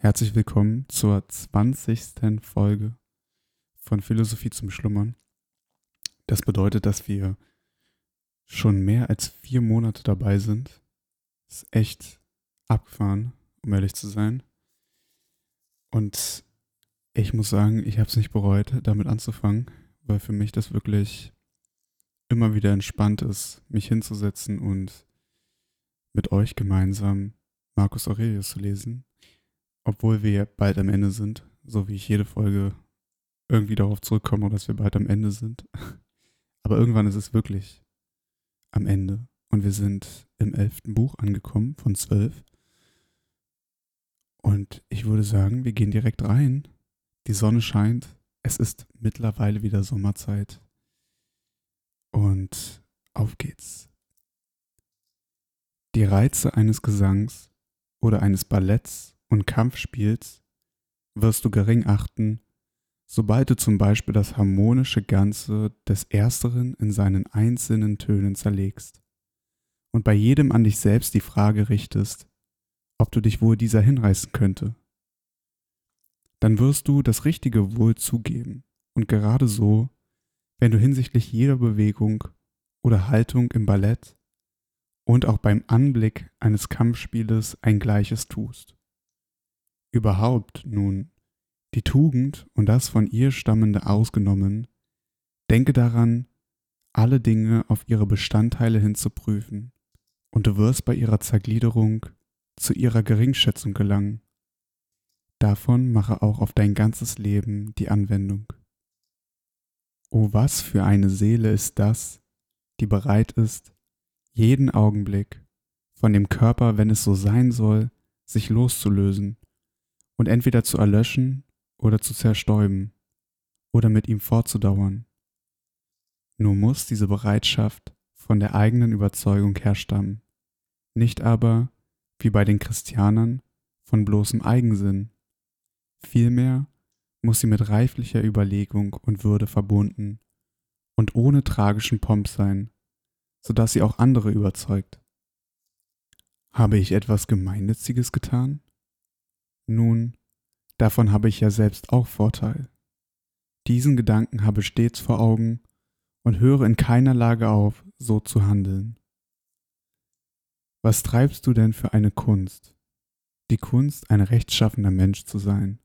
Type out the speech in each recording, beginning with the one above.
Herzlich willkommen zur 20. Folge von Philosophie zum Schlummern. Das bedeutet, dass wir schon mehr als vier Monate dabei sind. Ist echt abgefahren, um ehrlich zu sein. Und ich muss sagen, ich habe es nicht bereut, damit anzufangen, weil für mich das wirklich immer wieder entspannt ist, mich hinzusetzen und mit euch gemeinsam Marcus Aurelius zu lesen obwohl wir bald am Ende sind, so wie ich jede Folge irgendwie darauf zurückkomme, dass wir bald am Ende sind. Aber irgendwann ist es wirklich am Ende. Und wir sind im elften Buch angekommen von zwölf. Und ich würde sagen, wir gehen direkt rein. Die Sonne scheint. Es ist mittlerweile wieder Sommerzeit. Und auf geht's. Die Reize eines Gesangs oder eines Balletts und Kampfspiels wirst du gering achten, sobald du zum Beispiel das harmonische Ganze des Ersteren in seinen einzelnen Tönen zerlegst und bei jedem an dich selbst die Frage richtest, ob du dich wohl dieser hinreißen könnte. Dann wirst du das Richtige wohl zugeben und gerade so, wenn du hinsichtlich jeder Bewegung oder Haltung im Ballett und auch beim Anblick eines Kampfspieles ein Gleiches tust überhaupt nun die Tugend und das von ihr stammende ausgenommen, denke daran, alle Dinge auf ihre Bestandteile hin zu prüfen, und du wirst bei ihrer Zergliederung zu ihrer Geringschätzung gelangen. Davon mache auch auf dein ganzes Leben die Anwendung. O was für eine Seele ist das, die bereit ist, jeden Augenblick von dem Körper, wenn es so sein soll, sich loszulösen und entweder zu erlöschen oder zu zerstäuben oder mit ihm fortzudauern. Nur muss diese Bereitschaft von der eigenen Überzeugung herstammen, nicht aber, wie bei den Christianern, von bloßem Eigensinn. Vielmehr muss sie mit reiflicher Überlegung und Würde verbunden und ohne tragischen Pomp sein, so dass sie auch andere überzeugt. Habe ich etwas Gemeinnütziges getan? Nun, davon habe ich ja selbst auch Vorteil. Diesen Gedanken habe stets vor Augen und höre in keiner Lage auf, so zu handeln. Was treibst du denn für eine Kunst? Die Kunst, ein rechtschaffener Mensch zu sein.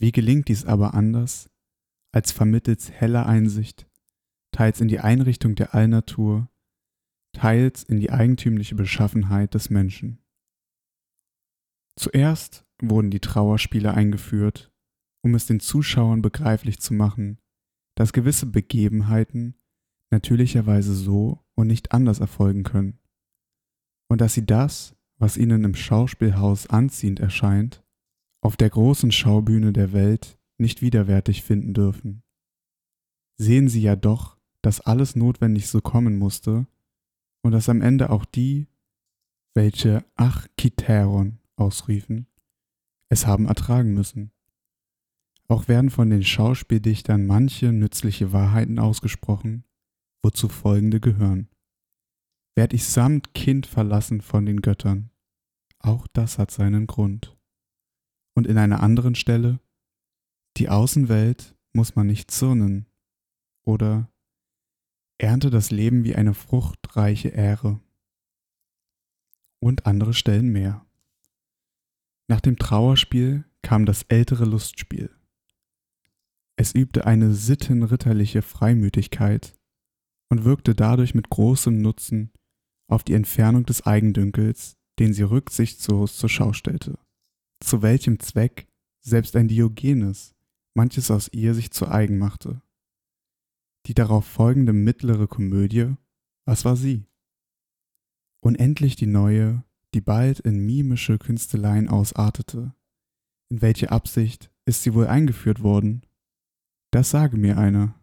Wie gelingt dies aber anders, als vermittels heller Einsicht, teils in die Einrichtung der Allnatur, teils in die eigentümliche Beschaffenheit des Menschen? Zuerst wurden die Trauerspiele eingeführt, um es den Zuschauern begreiflich zu machen, dass gewisse Begebenheiten natürlicherweise so und nicht anders erfolgen können, und dass sie das, was ihnen im Schauspielhaus anziehend erscheint, auf der großen Schaubühne der Welt nicht widerwärtig finden dürfen. Sehen sie ja doch, dass alles notwendig so kommen musste und dass am Ende auch die, welche Ach Kiteron ausriefen, es haben ertragen müssen. Auch werden von den Schauspieldichtern manche nützliche Wahrheiten ausgesprochen, wozu folgende gehören. Werd ich samt Kind verlassen von den Göttern, auch das hat seinen Grund. Und in einer anderen Stelle, die Außenwelt muss man nicht zürnen, oder ernte das Leben wie eine fruchtreiche Ähre. Und andere Stellen mehr. Nach dem Trauerspiel kam das ältere Lustspiel. Es übte eine sittenritterliche Freimütigkeit und wirkte dadurch mit großem Nutzen auf die Entfernung des Eigendünkels, den sie rücksichtslos zur Schau stellte. Zu welchem Zweck selbst ein Diogenes manches aus ihr sich zu eigen machte. Die darauf folgende mittlere Komödie, was war sie? Unendlich die neue, die bald in mimische Künsteleien ausartete. In welche Absicht ist sie wohl eingeführt worden? Das sage mir einer.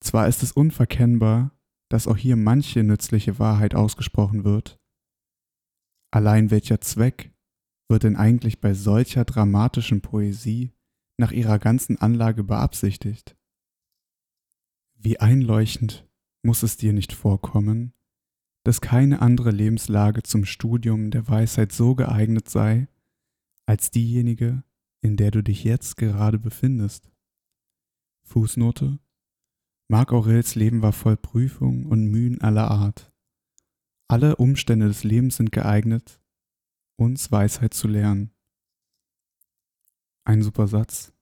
Zwar ist es unverkennbar, dass auch hier manche nützliche Wahrheit ausgesprochen wird. Allein welcher Zweck wird denn eigentlich bei solcher dramatischen Poesie nach ihrer ganzen Anlage beabsichtigt? Wie einleuchtend muss es dir nicht vorkommen, dass keine andere Lebenslage zum Studium der Weisheit so geeignet sei, als diejenige, in der du dich jetzt gerade befindest. Fußnote Marc Aurels Leben war voll Prüfungen und Mühen aller Art. Alle Umstände des Lebens sind geeignet, uns Weisheit zu lernen. Ein super Satz,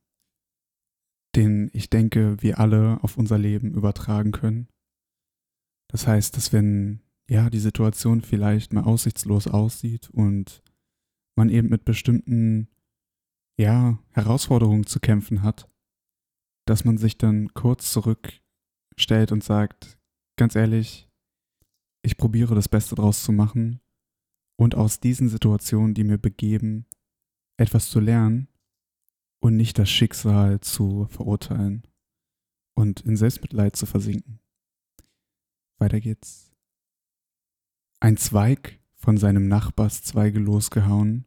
den ich denke, wir alle auf unser Leben übertragen können. Das heißt, dass wenn ja die Situation vielleicht mal aussichtslos aussieht und man eben mit bestimmten ja Herausforderungen zu kämpfen hat, dass man sich dann kurz zurückstellt und sagt, ganz ehrlich, ich probiere das Beste draus zu machen und aus diesen Situationen, die mir begeben, etwas zu lernen und nicht das Schicksal zu verurteilen und in Selbstmitleid zu versinken. Weiter geht's. Ein Zweig von seinem Nachbars Zweige losgehauen,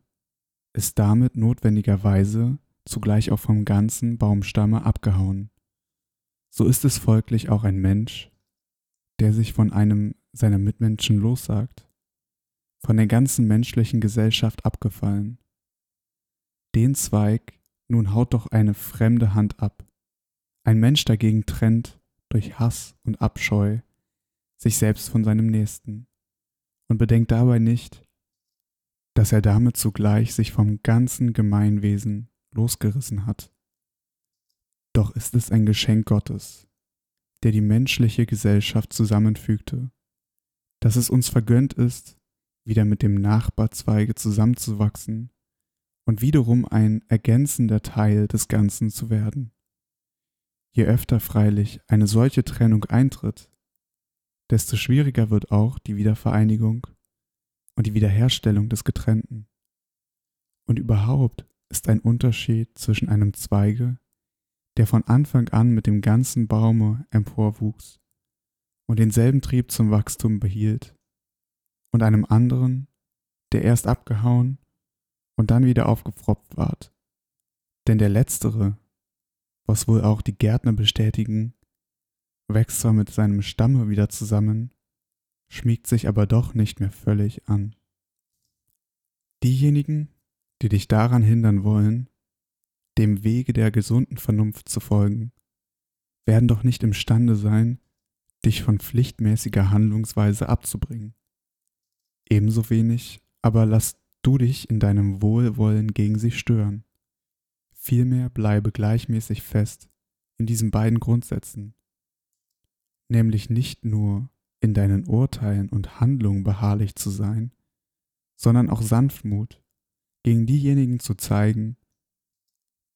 ist damit notwendigerweise zugleich auch vom ganzen Baumstamme abgehauen. So ist es folglich auch ein Mensch, der sich von einem seiner Mitmenschen lossagt, von der ganzen menschlichen Gesellschaft abgefallen. Den Zweig nun haut doch eine fremde Hand ab. Ein Mensch dagegen trennt durch Hass und Abscheu sich selbst von seinem Nächsten und bedenkt dabei nicht, dass er damit zugleich sich vom ganzen Gemeinwesen losgerissen hat. Doch ist es ein Geschenk Gottes, der die menschliche Gesellschaft zusammenfügte, dass es uns vergönnt ist, wieder mit dem Nachbarzweige zusammenzuwachsen und wiederum ein ergänzender Teil des Ganzen zu werden. Je öfter freilich eine solche Trennung eintritt, desto schwieriger wird auch die Wiedervereinigung und die Wiederherstellung des Getrennten. Und überhaupt ist ein Unterschied zwischen einem Zweige, der von Anfang an mit dem ganzen Baume emporwuchs und denselben Trieb zum Wachstum behielt, und einem anderen, der erst abgehauen und dann wieder aufgepfropft ward. Denn der letztere, was wohl auch die Gärtner bestätigen, wächst zwar mit seinem Stamme wieder zusammen, schmiegt sich aber doch nicht mehr völlig an. Diejenigen, die dich daran hindern wollen, dem Wege der gesunden Vernunft zu folgen, werden doch nicht imstande sein, dich von pflichtmäßiger Handlungsweise abzubringen. Ebenso wenig aber lass du dich in deinem Wohlwollen gegen sie stören. Vielmehr bleibe gleichmäßig fest in diesen beiden Grundsätzen, nämlich nicht nur in deinen Urteilen und Handlungen beharrlich zu sein, sondern auch Sanftmut gegen diejenigen zu zeigen,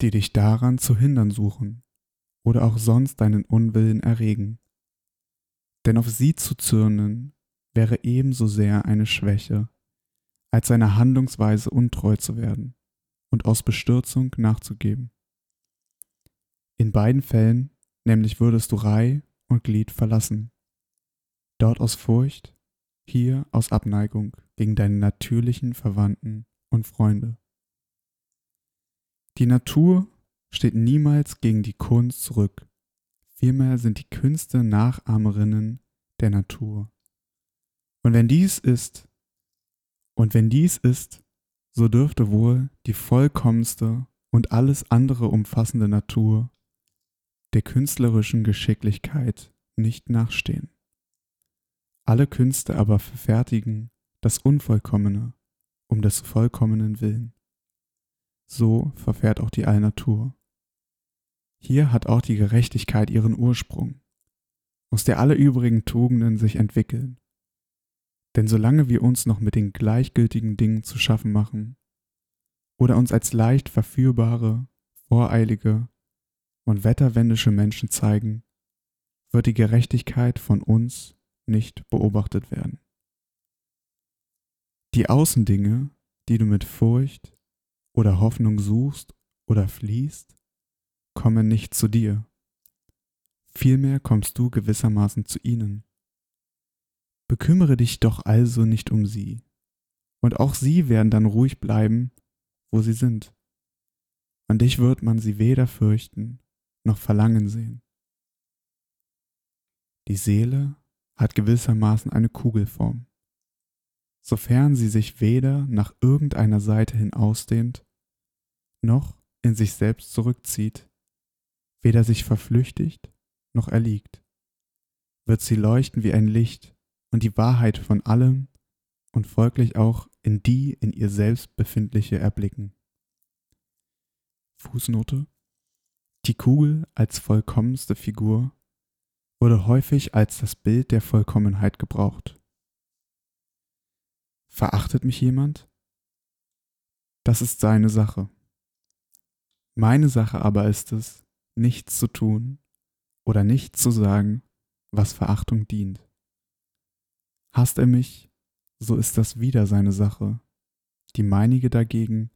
die dich daran zu hindern suchen oder auch sonst deinen Unwillen erregen. Denn auf sie zu zürnen wäre ebenso sehr eine Schwäche als seiner Handlungsweise untreu zu werden und aus Bestürzung nachzugeben. In beiden Fällen nämlich würdest du Reih und Glied verlassen, dort aus Furcht, hier aus Abneigung gegen deine natürlichen Verwandten und Freunde. Die Natur steht niemals gegen die Kunst zurück, vielmehr sind die Künste Nachahmerinnen der Natur. Und wenn dies ist, und wenn dies ist, so dürfte wohl die vollkommenste und alles andere umfassende Natur der künstlerischen Geschicklichkeit nicht nachstehen. Alle Künste aber verfertigen das Unvollkommene um des Vollkommenen willen. So verfährt auch die Allnatur. Hier hat auch die Gerechtigkeit ihren Ursprung, aus der alle übrigen Tugenden sich entwickeln denn solange wir uns noch mit den gleichgültigen Dingen zu schaffen machen oder uns als leicht verführbare, voreilige und wetterwendische Menschen zeigen, wird die Gerechtigkeit von uns nicht beobachtet werden. Die Außendinge, die du mit Furcht oder Hoffnung suchst oder fliehst, kommen nicht zu dir. Vielmehr kommst du gewissermaßen zu ihnen. Bekümmere dich doch also nicht um sie, und auch sie werden dann ruhig bleiben, wo sie sind. An dich wird man sie weder fürchten noch verlangen sehen. Die Seele hat gewissermaßen eine Kugelform. Sofern sie sich weder nach irgendeiner Seite hin ausdehnt, noch in sich selbst zurückzieht, weder sich verflüchtigt noch erliegt, wird sie leuchten wie ein Licht und die Wahrheit von allem und folglich auch in die in ihr selbst befindliche erblicken. Fußnote Die Kugel als vollkommenste Figur wurde häufig als das Bild der Vollkommenheit gebraucht. Verachtet mich jemand? Das ist seine Sache. Meine Sache aber ist es, nichts zu tun oder nichts zu sagen, was Verachtung dient. Hasst er mich, so ist das wieder seine Sache. Die meinige dagegen,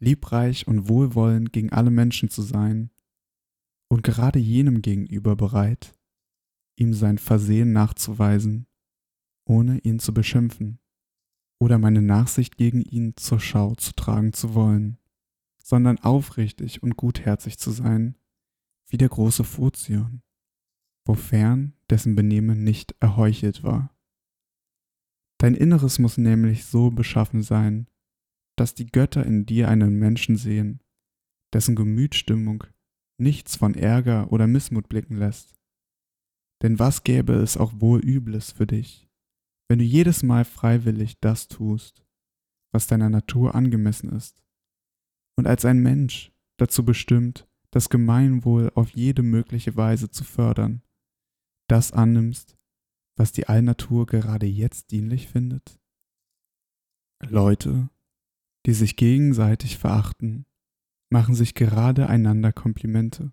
liebreich und wohlwollend gegen alle Menschen zu sein und gerade jenem gegenüber bereit, ihm sein Versehen nachzuweisen, ohne ihn zu beschimpfen oder meine Nachsicht gegen ihn zur Schau zu tragen zu wollen, sondern aufrichtig und gutherzig zu sein, wie der große Furzion, wofern dessen Benehmen nicht erheuchelt war. Dein Inneres muss nämlich so beschaffen sein, dass die Götter in dir einen Menschen sehen, dessen Gemütsstimmung nichts von Ärger oder Missmut blicken lässt. Denn was gäbe es auch wohl Übles für dich, wenn du jedes Mal freiwillig das tust, was deiner Natur angemessen ist, und als ein Mensch dazu bestimmt, das Gemeinwohl auf jede mögliche Weise zu fördern, das annimmst, was die Allnatur gerade jetzt dienlich findet? Leute, die sich gegenseitig verachten, machen sich gerade einander Komplimente,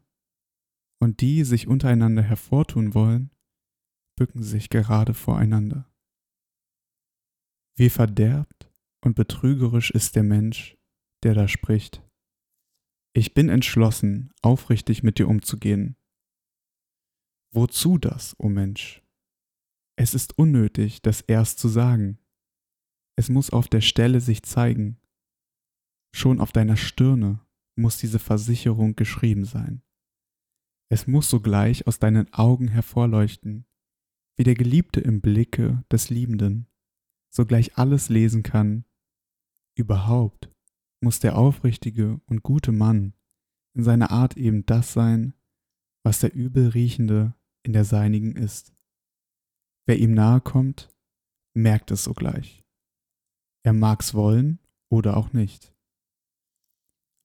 und die sich untereinander hervortun wollen, bücken sich gerade voreinander. Wie verderbt und betrügerisch ist der Mensch, der da spricht. Ich bin entschlossen, aufrichtig mit dir umzugehen. Wozu das, o oh Mensch? Es ist unnötig, das erst zu sagen. Es muss auf der Stelle sich zeigen. Schon auf deiner Stirne muss diese Versicherung geschrieben sein. Es muss sogleich aus deinen Augen hervorleuchten, wie der Geliebte im Blicke des Liebenden sogleich alles lesen kann. Überhaupt muss der aufrichtige und gute Mann in seiner Art eben das sein, was der Übelriechende in der seinigen ist. Wer ihm nahe kommt, merkt es sogleich. Er mag's wollen oder auch nicht.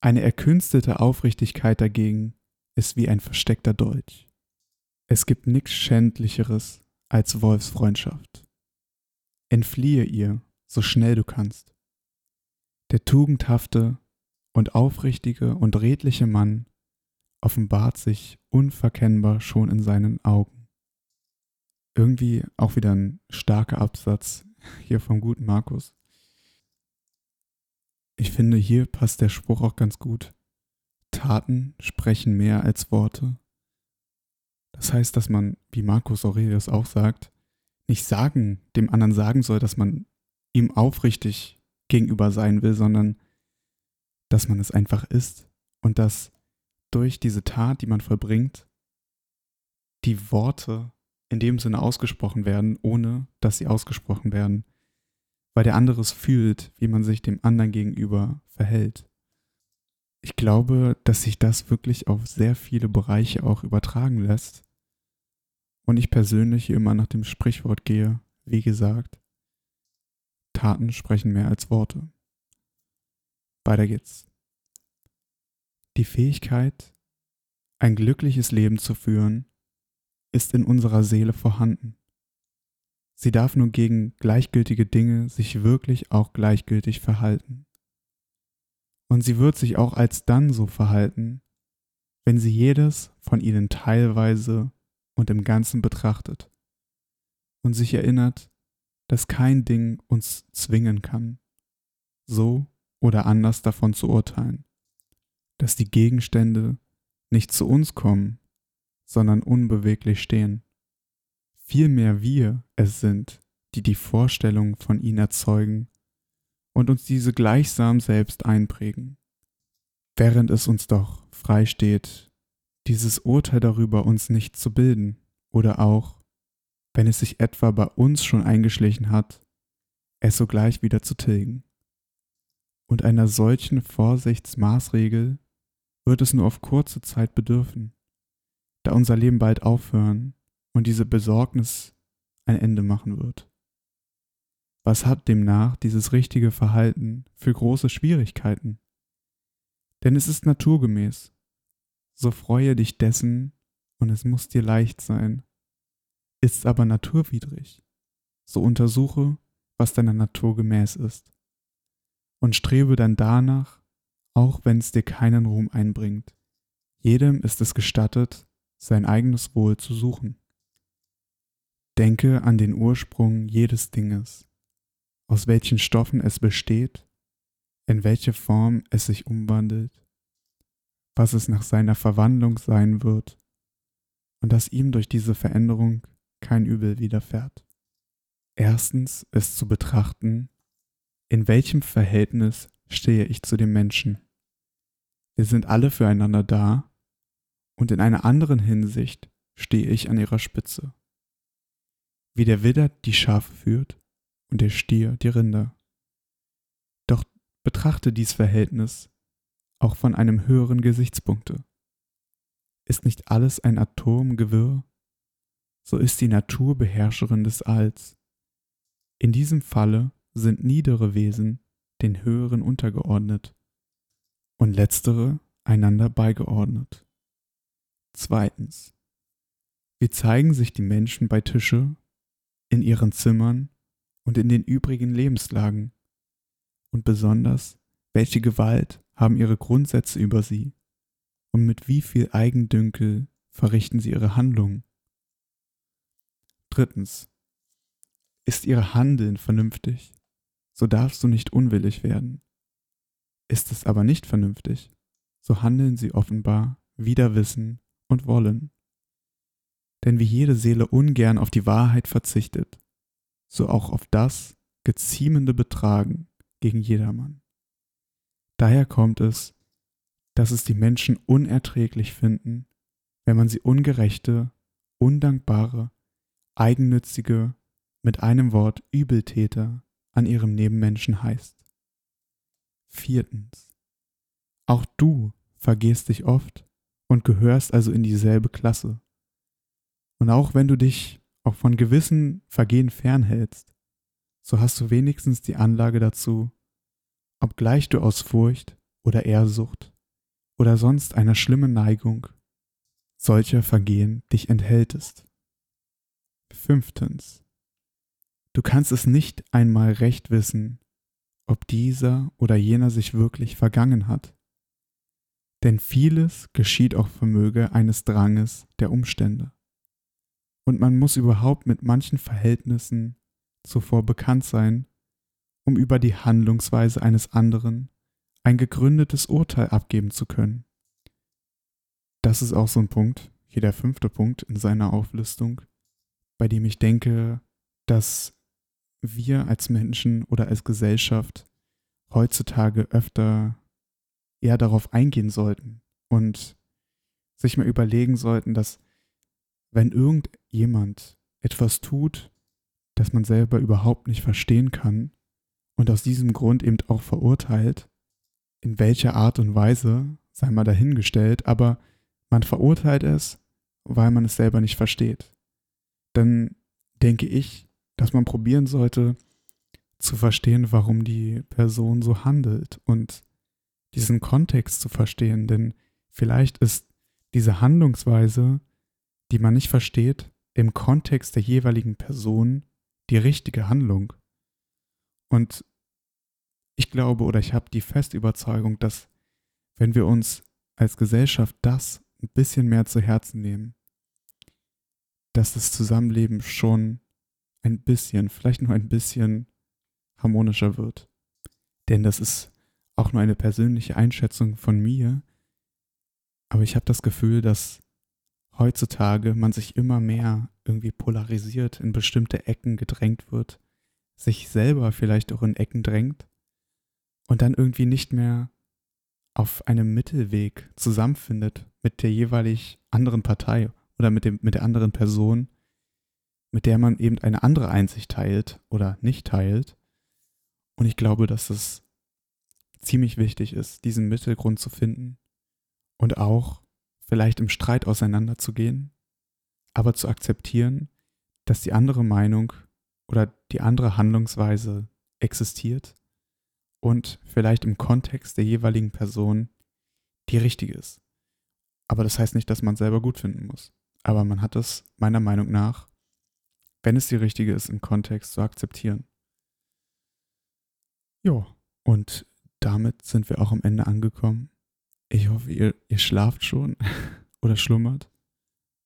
Eine erkünstelte Aufrichtigkeit dagegen ist wie ein versteckter Dolch. Es gibt nichts Schändlicheres als Wolfsfreundschaft. Entfliehe ihr, so schnell du kannst. Der tugendhafte und aufrichtige und redliche Mann offenbart sich unverkennbar schon in seinen Augen. Irgendwie auch wieder ein starker Absatz hier vom guten Markus. Ich finde, hier passt der Spruch auch ganz gut. Taten sprechen mehr als Worte. Das heißt, dass man, wie Markus Aurelius auch sagt, nicht sagen, dem anderen sagen soll, dass man ihm aufrichtig gegenüber sein will, sondern dass man es einfach ist und dass durch diese Tat, die man vollbringt, die Worte in dem Sinne ausgesprochen werden, ohne dass sie ausgesprochen werden, weil der andere es fühlt, wie man sich dem anderen gegenüber verhält. Ich glaube, dass sich das wirklich auf sehr viele Bereiche auch übertragen lässt. Und ich persönlich immer nach dem Sprichwort gehe, wie gesagt, Taten sprechen mehr als Worte. Weiter geht's. Die Fähigkeit, ein glückliches Leben zu führen, ist in unserer Seele vorhanden. Sie darf nur gegen gleichgültige Dinge sich wirklich auch gleichgültig verhalten. Und sie wird sich auch als dann so verhalten, wenn sie jedes von ihnen teilweise und im Ganzen betrachtet und sich erinnert, dass kein Ding uns zwingen kann, so oder anders davon zu urteilen, dass die Gegenstände nicht zu uns kommen, sondern unbeweglich stehen. Vielmehr wir es sind, die die Vorstellung von ihnen erzeugen und uns diese gleichsam selbst einprägen, während es uns doch frei steht, dieses Urteil darüber uns nicht zu bilden oder auch wenn es sich etwa bei uns schon eingeschlichen hat, es sogleich wieder zu tilgen. Und einer solchen Vorsichtsmaßregel wird es nur auf kurze Zeit bedürfen, da unser Leben bald aufhören und diese Besorgnis ein Ende machen wird. Was hat demnach dieses richtige Verhalten für große Schwierigkeiten? Denn es ist naturgemäß. So freue dich dessen, und es muss dir leicht sein. Ist aber naturwidrig, so untersuche, was deiner Natur gemäß ist. Und strebe dann danach, auch wenn es dir keinen Ruhm einbringt. Jedem ist es gestattet, sein eigenes Wohl zu suchen. Denke an den Ursprung jedes Dinges aus welchen Stoffen es besteht, in welche Form es sich umwandelt, was es nach seiner Verwandlung sein wird und dass ihm durch diese Veränderung kein Übel widerfährt. Erstens ist zu betrachten, in welchem Verhältnis stehe ich zu dem Menschen. Wir sind alle füreinander da und in einer anderen Hinsicht stehe ich an ihrer Spitze. Wie der Widder die Schafe führt, und der Stier die Rinder. Doch betrachte dies Verhältnis auch von einem höheren Gesichtspunkte. Ist nicht alles ein Atomgewirr? So ist die Natur Beherrscherin des Alls. In diesem Falle sind niedere Wesen den höheren untergeordnet und letztere einander beigeordnet. Zweitens. Wie zeigen sich die Menschen bei Tische, in ihren Zimmern und in den übrigen Lebenslagen? Und besonders, welche Gewalt haben ihre Grundsätze über sie? Und mit wie viel Eigendünkel verrichten sie ihre Handlungen? Drittens. Ist ihr Handeln vernünftig, so darfst du nicht unwillig werden. Ist es aber nicht vernünftig, so handeln sie offenbar wider Wissen und Wollen. Denn wie jede Seele ungern auf die Wahrheit verzichtet, so auch auf das geziemende Betragen gegen jedermann. Daher kommt es, dass es die Menschen unerträglich finden, wenn man sie ungerechte, undankbare, eigennützige, mit einem Wort Übeltäter an ihrem Nebenmenschen heißt. Viertens. Auch du vergehst dich oft und gehörst also in dieselbe Klasse. Und auch wenn du dich auch von gewissen Vergehen fernhältst, so hast du wenigstens die Anlage dazu, obgleich du aus Furcht oder Ehrsucht oder sonst einer schlimmen Neigung solcher Vergehen dich enthältest. Fünftens. Du kannst es nicht einmal recht wissen, ob dieser oder jener sich wirklich vergangen hat. Denn vieles geschieht auch vermöge eines Dranges der Umstände und man muss überhaupt mit manchen Verhältnissen zuvor bekannt sein, um über die Handlungsweise eines anderen ein gegründetes Urteil abgeben zu können. Das ist auch so ein Punkt, hier der fünfte Punkt in seiner Auflistung, bei dem ich denke, dass wir als Menschen oder als Gesellschaft heutzutage öfter eher darauf eingehen sollten und sich mal überlegen sollten, dass wenn irgendjemand etwas tut, das man selber überhaupt nicht verstehen kann und aus diesem Grund eben auch verurteilt, in welcher Art und Weise, sei mal dahingestellt, aber man verurteilt es, weil man es selber nicht versteht. Dann denke ich, dass man probieren sollte zu verstehen, warum die Person so handelt und diesen Kontext zu verstehen, denn vielleicht ist diese Handlungsweise die man nicht versteht, im Kontext der jeweiligen Person die richtige Handlung. Und ich glaube oder ich habe die feste Überzeugung, dass wenn wir uns als Gesellschaft das ein bisschen mehr zu Herzen nehmen, dass das Zusammenleben schon ein bisschen, vielleicht nur ein bisschen harmonischer wird. Denn das ist auch nur eine persönliche Einschätzung von mir. Aber ich habe das Gefühl, dass heutzutage man sich immer mehr irgendwie polarisiert, in bestimmte Ecken gedrängt wird, sich selber vielleicht auch in Ecken drängt und dann irgendwie nicht mehr auf einem Mittelweg zusammenfindet mit der jeweilig anderen Partei oder mit, dem, mit der anderen Person, mit der man eben eine andere Einsicht teilt oder nicht teilt. Und ich glaube, dass es ziemlich wichtig ist, diesen Mittelgrund zu finden und auch vielleicht im Streit auseinanderzugehen, aber zu akzeptieren, dass die andere Meinung oder die andere Handlungsweise existiert und vielleicht im Kontext der jeweiligen Person die richtige ist. Aber das heißt nicht, dass man selber gut finden muss. Aber man hat es meiner Meinung nach, wenn es die richtige ist, im Kontext zu akzeptieren. Jo, und damit sind wir auch am Ende angekommen. Ich hoffe, ihr, ihr schlaft schon oder schlummert.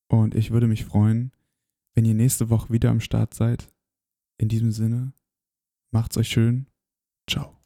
Und ich würde mich freuen, wenn ihr nächste Woche wieder am Start seid. In diesem Sinne, macht's euch schön. Ciao.